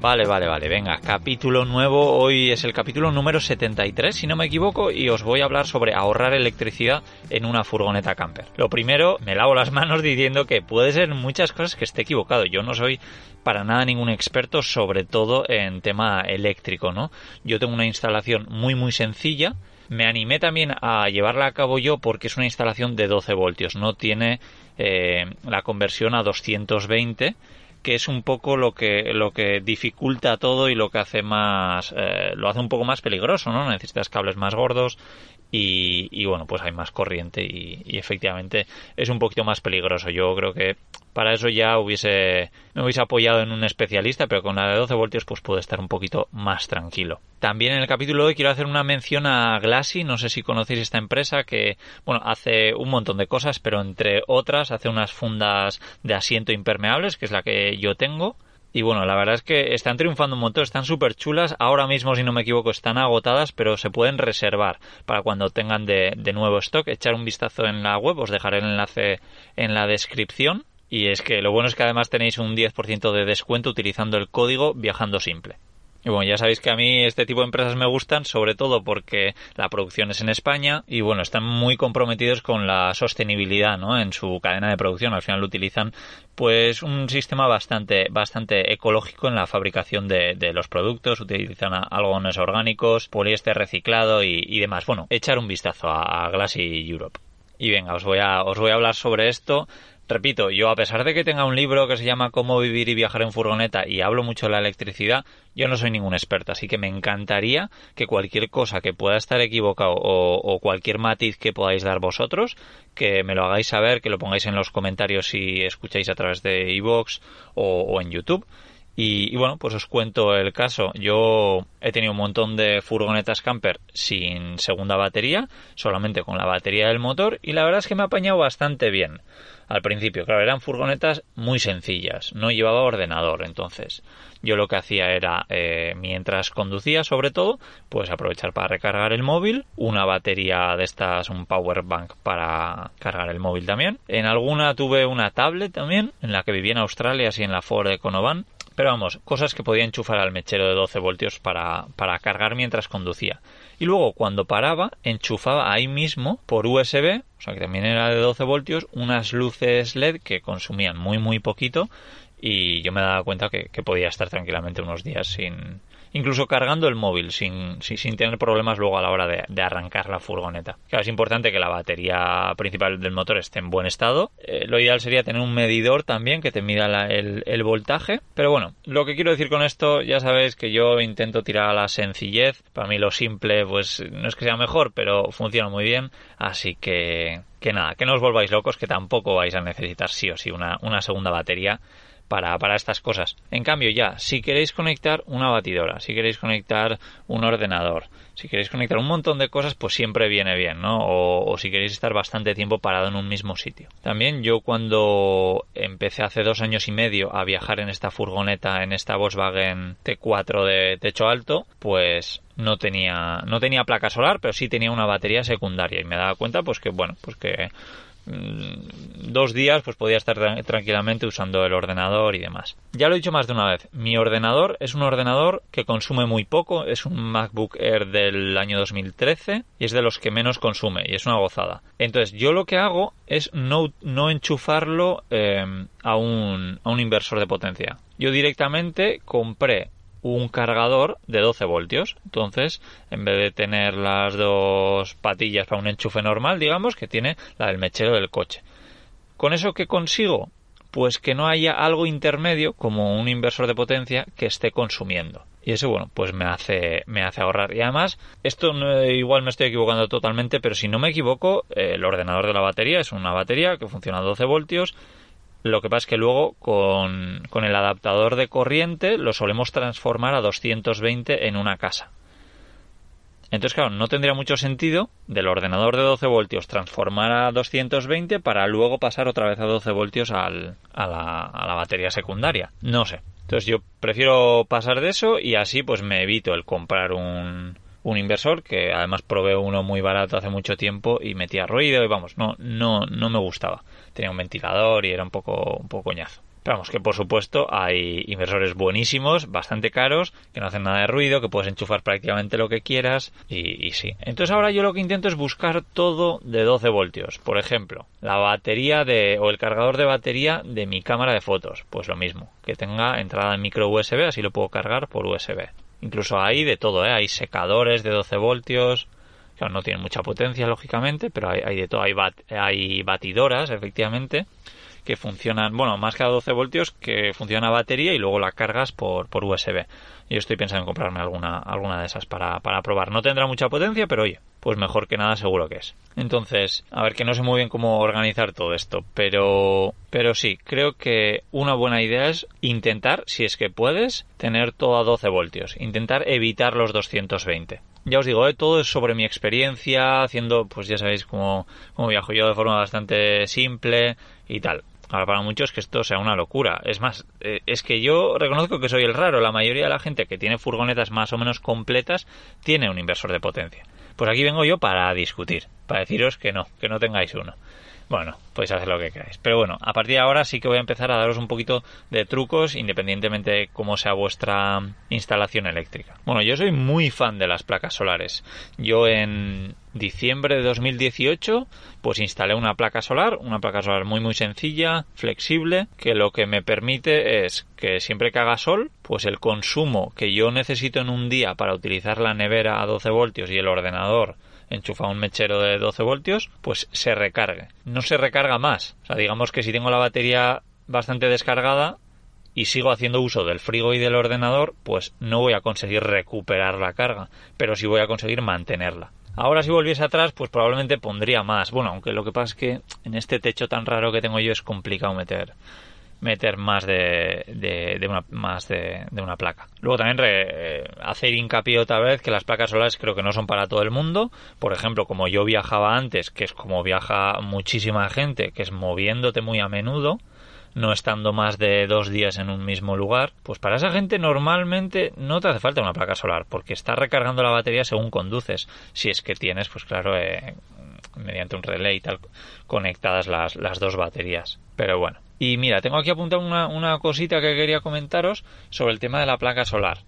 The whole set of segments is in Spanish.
Vale, vale, vale, venga, capítulo nuevo, hoy es el capítulo número 73 si no me equivoco y os voy a hablar sobre ahorrar electricidad en una furgoneta camper. Lo primero, me lavo las manos diciendo que puede ser muchas cosas que esté equivocado, yo no soy para nada ningún experto sobre todo en tema eléctrico, ¿no? Yo tengo una instalación muy muy sencilla, me animé también a llevarla a cabo yo porque es una instalación de 12 voltios, no tiene eh, la conversión a 220 que es un poco lo que lo que dificulta todo y lo que hace más eh, lo hace un poco más peligroso no necesitas cables más gordos y, bueno pues hay más corriente y, efectivamente es un poquito más peligroso yo creo que para eso ya hubiese me hubiese apoyado en un especialista, pero con la de 12 voltios pues puedo estar un poquito más tranquilo. También en el capítulo de hoy quiero hacer una mención a Glassy, no sé si conocéis esta empresa que, bueno, hace un montón de cosas, pero entre otras hace unas fundas de asiento impermeables, que es la que yo tengo. Y bueno, la verdad es que están triunfando un montón, están súper chulas. Ahora mismo, si no me equivoco, están agotadas, pero se pueden reservar para cuando tengan de, de nuevo stock. Echar un vistazo en la web, os dejaré el enlace en la descripción. Y es que lo bueno es que además tenéis un 10% de descuento utilizando el código viajando simple. Y bueno, ya sabéis que a mí este tipo de empresas me gustan, sobre todo porque la producción es en España y bueno, están muy comprometidos con la sostenibilidad, ¿no? En su cadena de producción. Al final utilizan pues un sistema bastante, bastante ecológico en la fabricación de, de los productos, utilizan algodones orgánicos, poliéster reciclado y, demás. Bueno, echar un vistazo a, a Glassy Europe. Y venga, os voy a, os voy a hablar sobre esto Repito, yo a pesar de que tenga un libro que se llama Cómo vivir y viajar en furgoneta y hablo mucho de la electricidad, yo no soy ningún experto, así que me encantaría que cualquier cosa que pueda estar equivocado o, cualquier matiz que podáis dar vosotros, que me lo hagáis saber, que lo pongáis en los comentarios si escucháis a través de iVoox o, o en YouTube. Y, bueno, pues os cuento el caso. Yo he tenido un montón de furgonetas camper sin segunda batería, solamente con la batería del motor, y la verdad es que me ha apañado bastante bien al principio. Claro, eran furgonetas muy sencillas, no llevaba ordenador, entonces yo lo que hacía era, eh, mientras conducía sobre todo, pues aprovechar para recargar el móvil, una batería de estas, un power bank para cargar el móvil también. En alguna tuve una tablet también, en la que vivía en Australia, así en la Ford Econovan, pero vamos, cosas que podía enchufar al mechero de 12 voltios para, para cargar mientras conducía. Y luego cuando paraba, enchufaba ahí mismo por USB, o sea que también era de 12 voltios, unas luces LED que consumían muy muy poquito y yo me daba cuenta que, que podía estar tranquilamente unos días sin, incluso cargando el móvil sin, sin, tener problemas luego a la hora de, arrancar la furgoneta. Claro, es importante que la batería principal del motor esté en buen estado. Eh, lo ideal sería tener un medidor también que te mida el, el, voltaje. Pero bueno, lo que quiero decir con esto, ya sabéis que yo intento tirar a la sencillez. Para mí lo simple, pues no es que sea mejor, pero funciona muy bien. Así que, que nada, que no os volváis locos, que tampoco vais a necesitar sí o sí una, una segunda batería para, para estas cosas. En cambio, ya, si queréis conectar una batidora, si queréis conectar un ordenador, si queréis conectar un montón de cosas, pues siempre viene bien, ¿no? O, si queréis estar bastante tiempo parado en un mismo sitio. También yo cuando empecé hace dos años y medio a viajar en esta furgoneta, en esta Volkswagen T4 de techo alto, pues no tenía, no tenía placa solar, pero sí tenía una batería secundaria y me daba cuenta pues que, bueno, pues que Mm, dos días pues podía estar tranquilamente usando el ordenador y demás. Ya lo he dicho más de una vez, mi ordenador es un ordenador que consume muy poco, es un MacBook Air del año 2013 y es de los que menos consume y es una gozada. Entonces yo lo que hago es no, no enchufarlo eh, a, un, a un inversor de potencia. Yo directamente compré un cargador de 12 voltios. Entonces, en vez de tener las dos patillas para un enchufe normal, digamos que tiene la del mechero del coche. ¿Con eso qué consigo? Pues que no haya algo intermedio como un inversor de potencia que esté consumiendo. Y eso, bueno, pues me hace, me hace ahorrar. Y además, esto igual me estoy equivocando totalmente, pero si no me equivoco, el ordenador de la batería es una batería que funciona a 12 voltios lo que pasa es que luego con, con, el adaptador de corriente lo solemos transformar a 220 en una casa. Entonces, claro, no tendría mucho sentido del ordenador de 12 voltios transformar a 220 para luego pasar otra vez a 12 voltios al, a, la, a la batería secundaria. No sé. Entonces yo prefiero pasar de eso y así pues me evito el comprar un, un inversor que además probé uno muy barato hace mucho tiempo y metía ruido y vamos, no, no, no me gustaba. Tenía un ventilador y era un poco, un poco coñazo. Vamos, que por supuesto hay inversores buenísimos, bastante caros, que no hacen nada de ruido, que puedes enchufar prácticamente lo que quieras y, sí. Entonces ahora yo lo que intento es buscar todo de 12 voltios. Por ejemplo, la batería de, o el cargador de batería de mi cámara de fotos. Pues lo mismo, que tenga entrada en micro USB, así lo puedo cargar por USB. Incluso hay de todo, ¿eh? Hay secadores de 12 voltios. Claro, no tienen mucha potencia, lógicamente, pero hay, de todo. Hay, hay batidoras, efectivamente que funcionan, bueno, más que a 12 voltios, que funciona batería y luego la cargas por, por USB. Yo estoy pensando en comprarme alguna, alguna de esas para, para probar. No tendrá mucha potencia, pero oye, pues mejor que nada seguro que es. Entonces, a ver que no sé muy bien cómo organizar todo esto, pero pero sí, creo que una buena idea es intentar, si es que puedes, tener todo a 12 voltios, intentar evitar los 220. Ya os digo, ¿eh? todo es sobre mi experiencia, haciendo, pues ya sabéis cómo, cómo viajo yo de forma bastante simple y tal. Ahora, para muchos que esto sea una locura. Es más, eh, es que yo reconozco que soy el raro. La mayoría de la gente que tiene furgonetas más o menos completas tiene un inversor de potencia. Pues aquí vengo yo para discutir, para deciros que no, que no tengáis uno. Bueno, podéis hacer lo que queráis. Pero bueno, a partir de ahora sí que voy a empezar a daros un poquito de trucos independientemente de cómo sea vuestra instalación eléctrica. Bueno, yo soy muy fan de las placas solares. Yo en diciembre de 2018 pues instalé una placa solar, una placa solar muy muy sencilla, flexible, que lo que me permite es que siempre que haga sol, pues el consumo que yo necesito en un día para utilizar la nevera a 12 voltios y el ordenador enchufa un mechero de 12 voltios, pues se recargue. No se recarga más. O sea, digamos que si tengo la batería bastante descargada y sigo haciendo uso del frigo y del ordenador, pues no voy a conseguir recuperar la carga, pero sí voy a conseguir mantenerla. Ahora si volviese atrás, pues probablemente pondría más. Bueno, aunque lo que pasa es que en este techo tan raro que tengo yo es complicado meter meter más de, una más de, una placa. Luego también re, hacer hincapié otra vez que las placas solares creo que no son para todo el mundo. Por ejemplo, como yo viajaba antes, que es como viaja muchísima gente, que es moviéndote muy a menudo, no estando más de dos días en un mismo lugar, pues para esa gente normalmente no te hace falta una placa solar, porque está recargando la batería según conduces. Si es que tienes, pues claro, eh, mediante un relay y tal, conectadas las, las dos baterías. Pero bueno, y mira, tengo aquí apuntado una, cosita que quería comentaros sobre el tema de la placa solar.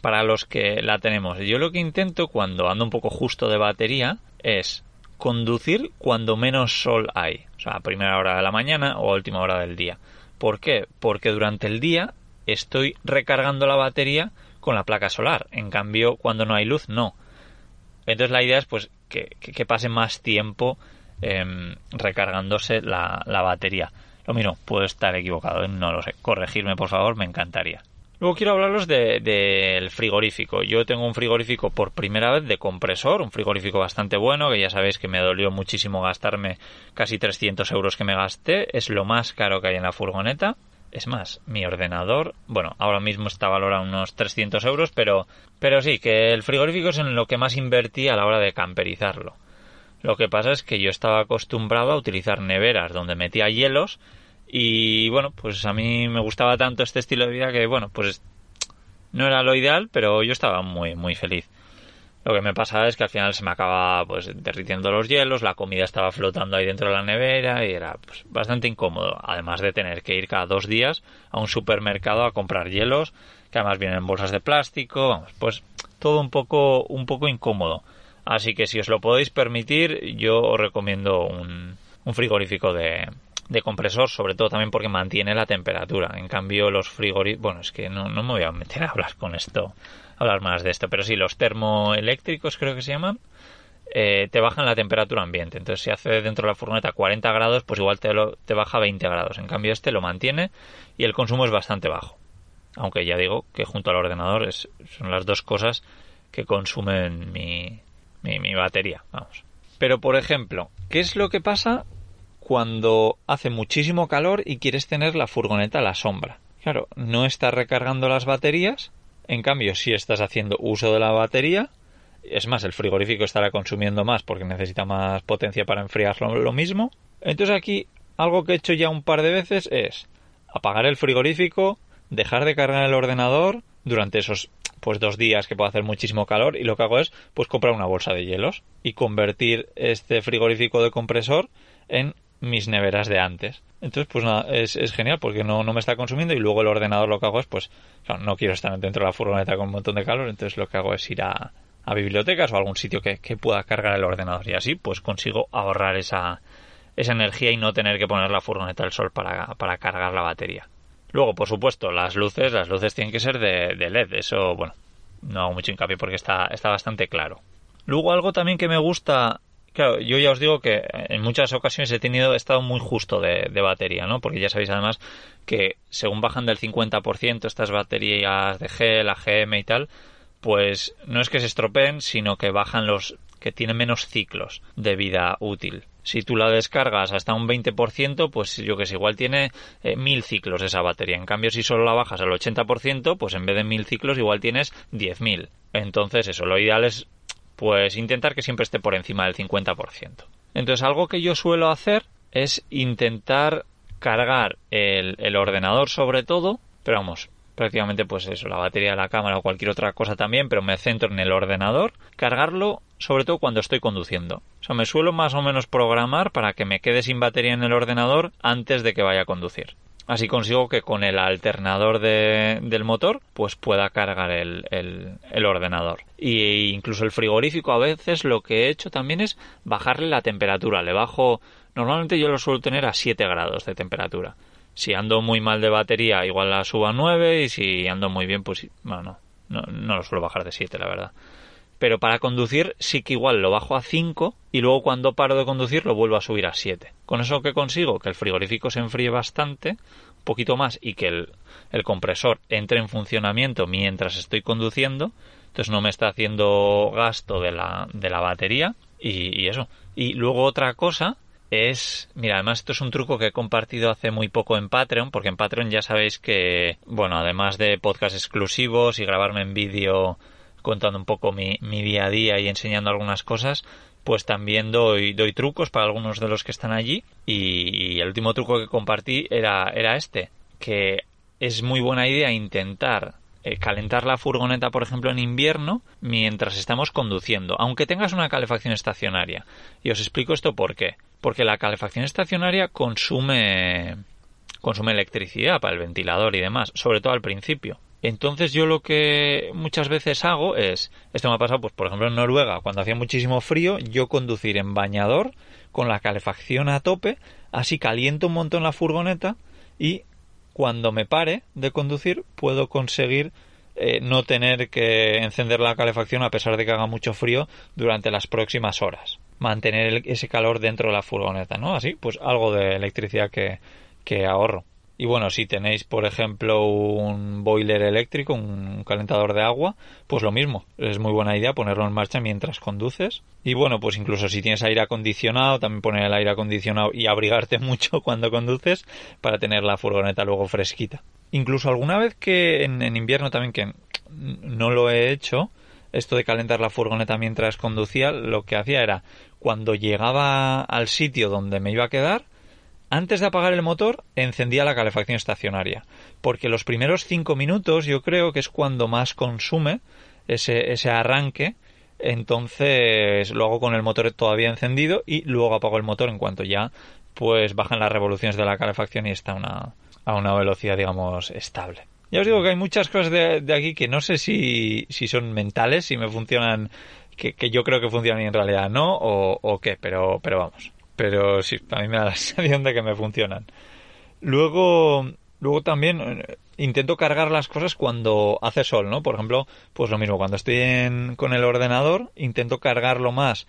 Para los que la tenemos. Yo lo que intento cuando ando un poco justo de batería es conducir cuando menos sol hay. O sea, a primera hora de la mañana o a última hora del día. ¿Por qué? Porque durante el día estoy recargando la batería con la placa solar. En cambio, cuando no hay luz, no. Entonces la idea es pues que, pase más tiempo eh, recargándose la batería. Lo mismo, puedo estar equivocado, ¿eh? no lo sé. Corregirme, por favor, me encantaría. Luego quiero hablaros del de, frigorífico. Yo tengo un frigorífico por primera vez de compresor, un frigorífico bastante bueno, que ya sabéis que me dolió muchísimo gastarme casi 300 euros que me gasté. Es lo más caro que hay en la furgoneta. Es más, mi ordenador, bueno, ahora mismo está valorado unos 300 euros, pero, pero sí, que el frigorífico es en lo que más invertí a la hora de camperizarlo. Lo que pasa es que yo estaba acostumbrado a utilizar neveras donde metía hielos y bueno, pues a mí me gustaba tanto este estilo de vida que bueno, pues no era lo ideal, pero yo estaba muy muy feliz. Lo que me pasaba es que al final se me acaba pues derritiendo los hielos, la comida estaba flotando ahí dentro de la nevera y era pues, bastante incómodo, además de tener que ir cada dos días a un supermercado a comprar hielos, que además vienen en bolsas de plástico, pues todo un poco un poco incómodo. Así que si os lo podéis permitir, yo os recomiendo un, frigorífico de, compresor, sobre todo también porque mantiene la temperatura. En cambio, los frigoríficos, bueno, es que no, me voy a meter a hablar con esto, hablar más de esto, pero sí, los termoeléctricos creo que se llaman, eh, te bajan la temperatura ambiente. Entonces, si hace dentro de la furgoneta 40 grados, pues igual te, te baja 20 grados. En cambio, este lo mantiene y el consumo es bastante bajo. Aunque ya digo que junto al ordenador es, son las dos cosas que consumen mi, mi, batería, vamos. Pero, por ejemplo, ¿qué es lo que pasa cuando hace muchísimo calor y quieres tener la furgoneta a la sombra? Claro, no estás recargando las baterías, en cambio, si estás haciendo uso de la batería Es más, el frigorífico estará consumiendo más porque necesita más potencia para enfriarlo lo mismo. Entonces aquí algo que he hecho ya un par de veces es apagar el frigorífico, dejar de cargar el ordenador durante esos pues dos días que puede hacer muchísimo calor y lo que hago es pues comprar una bolsa de hielos y convertir este frigorífico de compresor en mis neveras de antes. Entonces, pues nada, es, genial porque no, no, me está consumiendo y luego el ordenador lo que hago es, pues, no quiero estar dentro de la furgoneta con un montón de calor, entonces lo que hago es ir a, a bibliotecas o algún sitio que, pueda cargar el ordenador y así pues consigo ahorrar esa, esa energía y no tener que poner la furgoneta al sol para, para cargar la batería. Luego, por supuesto, las luces, las luces tienen que ser de, LED, eso, bueno, no hago mucho hincapié porque está, está bastante claro. Luego algo también que me gusta Claro, yo ya os digo que en muchas ocasiones he tenido, he estado muy justo de, batería, ¿no? Porque ya sabéis además que según bajan del 50% estas baterías de gel, AGM y tal, pues no es que se estropeen, sino que bajan los que tienen menos ciclos de vida útil. Si tú la descargas hasta un 20%, pues yo que sé, igual tiene eh, mil ciclos esa batería. En cambio, si solo la bajas al 80%, pues en vez de mil ciclos igual tienes 10.000. Entonces, eso, lo ideal es pues intentar que siempre esté por encima del 50%. Entonces algo que yo suelo hacer es intentar cargar el, el ordenador sobre todo, pero vamos, prácticamente pues eso, la batería de la cámara o cualquier otra cosa también, pero me centro en el ordenador, cargarlo sobre todo cuando estoy conduciendo. O sea, me suelo más o menos programar para que me quede sin batería en el ordenador antes de que vaya a conducir. Así consigo que con el alternador del motor pues pueda cargar el, el, ordenador. Y incluso el frigorífico a veces lo que he hecho también es bajarle la temperatura. Le bajo, normalmente yo lo suelo tener a 7 grados de temperatura. Si ando muy mal de batería igual la subo a 9 y si ando muy bien pues bueno, no, no lo suelo bajar de 7 la verdad pero para conducir sí que igual lo bajo a 5 y luego cuando paro de conducir lo vuelvo a subir a 7. Con eso que consigo que el frigorífico se enfríe bastante, un poquito más y que el, el compresor entre en funcionamiento mientras estoy conduciendo, entonces no me está haciendo gasto de la, de la batería y, y eso. Y luego otra cosa es, mira, además esto es un truco que he compartido hace muy poco en Patreon, porque en Patreon ya sabéis que, bueno, además de podcast exclusivos y grabarme en vídeo contando un poco mi, día a día y enseñando algunas cosas, pues también doy, doy trucos para algunos de los que están allí. Y, el último truco que compartí era, era este, que es muy buena idea intentar eh, calentar la furgoneta, por ejemplo, en invierno mientras estamos conduciendo, aunque tengas una calefacción estacionaria. Y os explico esto por qué. Porque la calefacción estacionaria consume consume electricidad para el ventilador y demás, sobre todo al principio. Entonces yo lo que muchas veces hago es, esto me ha pasado pues por ejemplo en Noruega, cuando hacía muchísimo frío, yo conducir en bañador con la calefacción a tope, así caliento un montón la furgoneta y cuando me pare de conducir puedo conseguir eh, no tener que encender la calefacción a pesar de que haga mucho frío durante las próximas horas. Mantener ese calor dentro de la furgoneta, ¿no? Así, pues algo de electricidad que, que ahorro. Y bueno, si tenéis, por ejemplo, un boiler eléctrico, un calentador de agua, pues lo mismo. Es muy buena idea ponerlo en marcha mientras conduces. Y bueno, pues incluso si tienes aire acondicionado, también poner el aire acondicionado y abrigarte mucho cuando conduces para tener la furgoneta luego fresquita. Incluso alguna vez que en, en invierno también que no lo he hecho, esto de calentar la furgoneta mientras conducía, lo que hacía era cuando llegaba al sitio donde me iba a quedar, antes de apagar el motor, encendía la calefacción estacionaria, porque los primeros cinco minutos yo creo que es cuando más consume ese, arranque, entonces lo hago con el motor todavía encendido y luego apago el motor en cuanto ya pues bajan las revoluciones de la calefacción y está una, a una velocidad digamos estable. Ya os digo que hay muchas cosas de, aquí que no sé si, si, son mentales, si me funcionan, que, que, yo creo que funcionan y en realidad no, o, o qué, pero, pero vamos pero sí, a mí me da la sensación de que me funcionan. Luego, luego también eh, intento cargar las cosas cuando hace sol, ¿no? Por ejemplo, pues lo mismo, cuando estoy en, con el ordenador, intento cargarlo más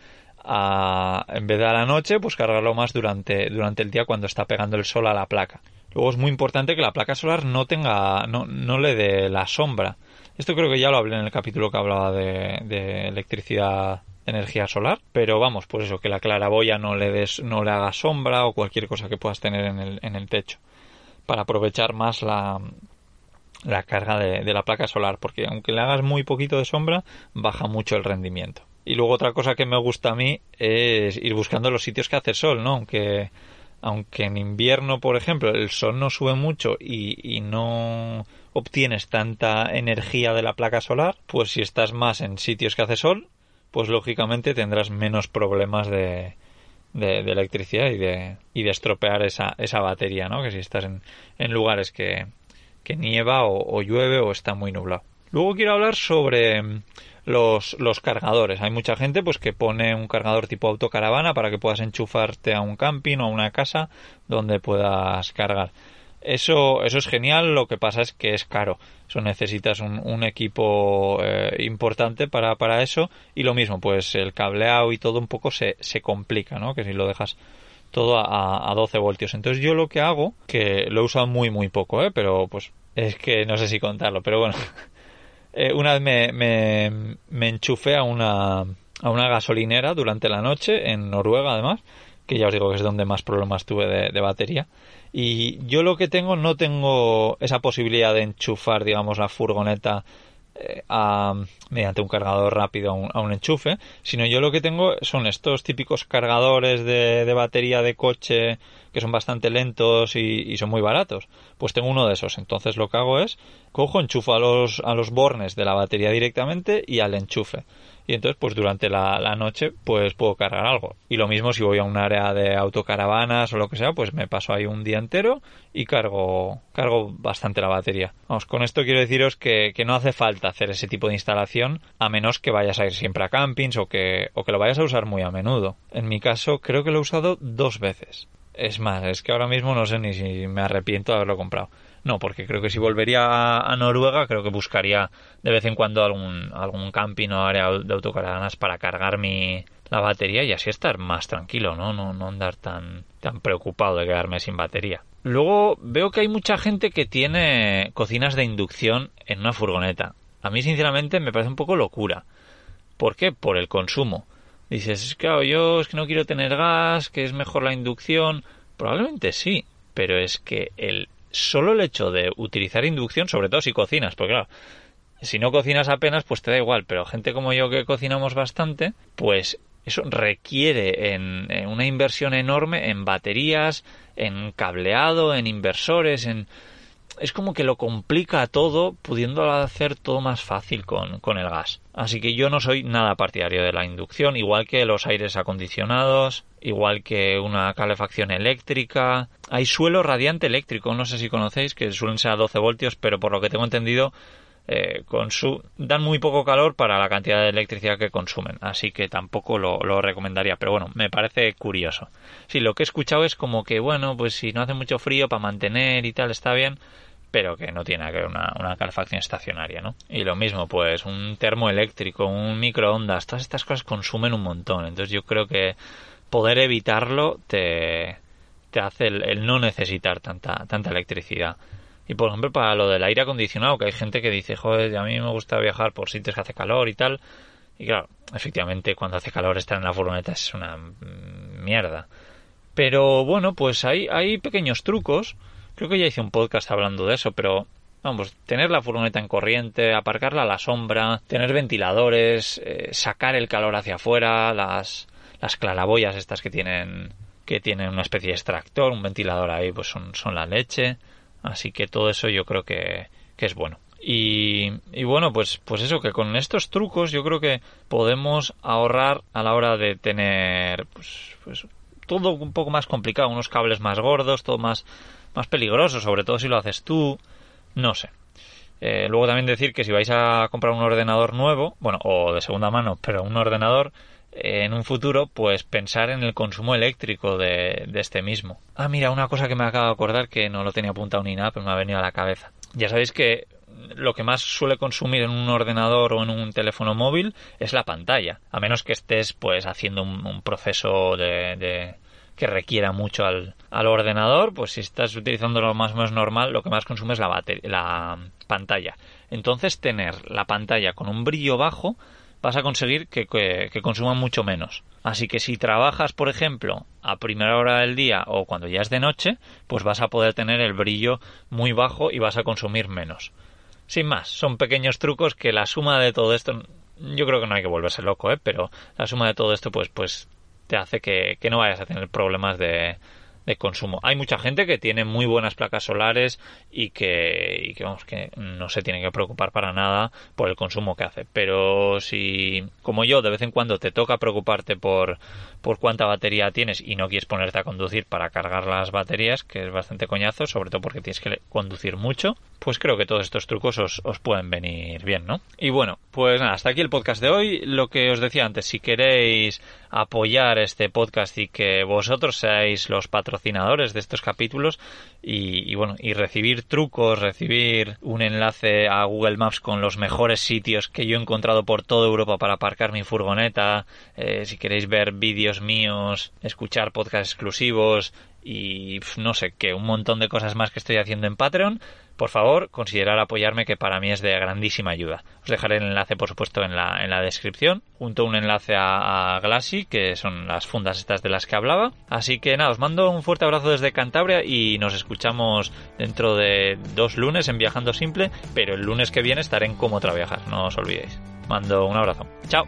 en vez de a la noche, pues cargarlo más durante, durante el día cuando está pegando el sol a la placa. Luego es muy importante que la placa solar no tenga, no, no le dé la sombra. Esto creo que ya lo hablé en el capítulo que hablaba de, de electricidad energía solar, pero vamos, pues eso, que la claraboya no le des, no le haga sombra o cualquier cosa que puedas tener en el, en el techo, para aprovechar más la, la carga de, la placa solar, porque aunque le hagas muy poquito de sombra, baja mucho el rendimiento. Y luego otra cosa que me gusta a mí es ir buscando los sitios que hace sol, ¿no? Aunque, aunque en invierno, por ejemplo, el sol no sube mucho y, y no obtienes tanta energía de la placa solar, pues si estás más en sitios que hace sol, pues lógicamente tendrás menos problemas de, de, electricidad y de, y de estropear esa, esa batería, ¿no? Que si estás en, en lugares que, que nieva o, llueve o está muy nublado. Luego quiero hablar sobre mm, los, los, cargadores. Hay mucha gente pues que pone un cargador tipo autocaravana para que puedas enchufarte a un camping o a una casa donde puedas cargar. Eso, eso es genial, lo que pasa es que es caro. Eso necesitas un, equipo eh, importante para, para eso. Y lo mismo, pues el cableado y todo un poco se, se complica, ¿no? Que si lo dejas todo a, a 12 voltios. Entonces yo lo que hago, que lo he usado muy muy poco, ¿eh? pero pues es que no sé si contarlo, pero bueno, eh, una vez me, me, me, enchufé a una, a una gasolinera durante la noche, en Noruega además, que ya os digo que es donde más problemas tuve de, de batería. Y yo lo que tengo, no tengo esa posibilidad de enchufar, digamos, la furgoneta a, mediante un cargador rápido a un, enchufe, sino yo lo que tengo son estos típicos cargadores de, de batería de coche que son bastante lentos y, son muy baratos. Pues tengo uno de esos. Entonces lo que hago es cojo, enchufo a los, a los bornes de la batería directamente y al enchufe y entonces pues durante la, noche pues puedo cargar algo. Y lo mismo si voy a un área de autocaravanas o lo que sea pues me paso ahí un día entero y cargo cargo bastante la batería. Vamos con esto quiero deciros que, que no hace falta hacer ese tipo de instalación a menos que vayas a ir siempre a campings o que o que lo vayas a usar muy a menudo. En mi caso creo que lo he usado dos veces. Es más, es que ahora mismo no sé ni si me arrepiento de haberlo comprado. No, porque creo que si volvería a, Noruega, creo que buscaría de vez en cuando algún, algún camping o área de autocaravanas para cargar mi, la batería y así estar más tranquilo, ¿no? No, no andar tan, tan preocupado de quedarme sin batería. Luego veo que hay mucha gente que tiene cocinas de inducción en una furgoneta. A mí, sinceramente, me parece un poco locura. ¿Por qué? Por el consumo. Dices, claro, yo es que no quiero tener gas, que es mejor la inducción. Probablemente sí, pero es que el solo el hecho de utilizar inducción, sobre todo si cocinas, porque claro, si no cocinas apenas, pues te da igual, pero gente como yo que cocinamos bastante, pues eso requiere en, una inversión enorme en baterías, en cableado, en inversores, en es como que lo complica todo, pudiendo hacer todo más fácil con, con, el gas. Así que yo no soy nada partidario de la inducción, igual que los aires acondicionados, igual que una calefacción eléctrica. Hay suelo radiante eléctrico, no sé si conocéis, que suelen ser a 12 voltios, pero por lo que tengo entendido, eh, dan muy poco calor para la cantidad de electricidad que consumen, así que tampoco lo, lo, recomendaría, pero bueno, me parece curioso. Sí, lo que he escuchado es como que, bueno, pues si no hace mucho frío para mantener y tal, está bien, pero que no tiene que ver una, una calefacción estacionaria, ¿no? Y lo mismo, pues un termoeléctrico, un microondas, todas estas cosas consumen un montón, entonces yo creo que poder evitarlo te, te hace el, no necesitar tanta, tanta electricidad. Y por ejemplo, para lo del aire acondicionado, que hay gente que dice, joder, a mí me gusta viajar por sitios que hace calor y tal. Y claro, efectivamente, cuando hace calor estar en la furgoneta es una mierda. Pero bueno, pues hay, hay pequeños trucos. Creo que ya hice un podcast hablando de eso, pero vamos, tener la furgoneta en corriente, aparcarla a la sombra, tener ventiladores, eh, sacar el calor hacia afuera, las, las claraboyas estas que tienen que tienen una especie de extractor, un ventilador ahí, pues son, son la leche. Así que todo eso yo creo que, que es bueno. Y, y, bueno, pues, pues eso, que con estos trucos yo creo que podemos ahorrar a la hora de tener pues, pues todo un poco más complicado, unos cables más gordos, todo más, más peligroso, sobre todo si lo haces tú, no sé. Eh, luego también decir que si vais a comprar un ordenador nuevo, bueno, o de segunda mano, pero un ordenador, en un futuro, pues pensar en el consumo eléctrico de, este mismo. Ah, mira, una cosa que me acabo de acordar que no lo tenía apuntado ni nada, pero me ha venido a la cabeza. Ya sabéis que lo que más suele consumir en un ordenador o en un teléfono móvil es la pantalla, a menos que estés pues haciendo un, proceso de, que requiera mucho al, ordenador, pues si estás utilizando lo más o menos normal, lo que más consume es la pantalla. Entonces tener la pantalla con un brillo bajo vas a conseguir que, que, consuman mucho menos. Así que si trabajas, por ejemplo, a primera hora del día o cuando ya es de noche, pues vas a poder tener el brillo muy bajo y vas a consumir menos. Sin más, son pequeños trucos que la suma de todo esto yo creo que no hay que volverse loco, ¿eh? Pero la suma de todo esto, pues, pues te hace que, que no vayas a tener problemas de, de consumo. Hay mucha gente que tiene muy buenas placas solares y que, y que, vamos, que no se tiene que preocupar para nada por el consumo que hace. Pero si, como yo, de vez en cuando te toca preocuparte por, por cuánta batería tienes y no quieres ponerte a conducir para cargar las baterías, que es bastante coñazo, sobre todo porque tienes que conducir mucho, pues creo que todos estos trucos os, os pueden venir bien, ¿no? Y bueno, pues nada, hasta aquí el podcast de hoy. Lo que os decía antes, si queréis apoyar este podcast y que vosotros seáis los patrocinadores de estos capítulos y, bueno y recibir trucos recibir un enlace a Google Maps con los mejores sitios que yo he encontrado por toda Europa para aparcar mi furgoneta eh, si queréis ver vídeos míos escuchar podcasts exclusivos y no sé qué un montón de cosas más que estoy haciendo en Patreon por favor, considerar apoyarme que para mí es de grandísima ayuda. Os dejaré el enlace, por supuesto, en la, en la descripción, junto a un enlace a, Glassy, que son las fundas estas de las que hablaba. Así que nada, os mando un fuerte abrazo desde Cantabria y nos escuchamos dentro de dos lunes en Viajando Simple, pero el lunes que viene estaré en Cómo Viajar, no os olvidéis. Mando un abrazo. Chao.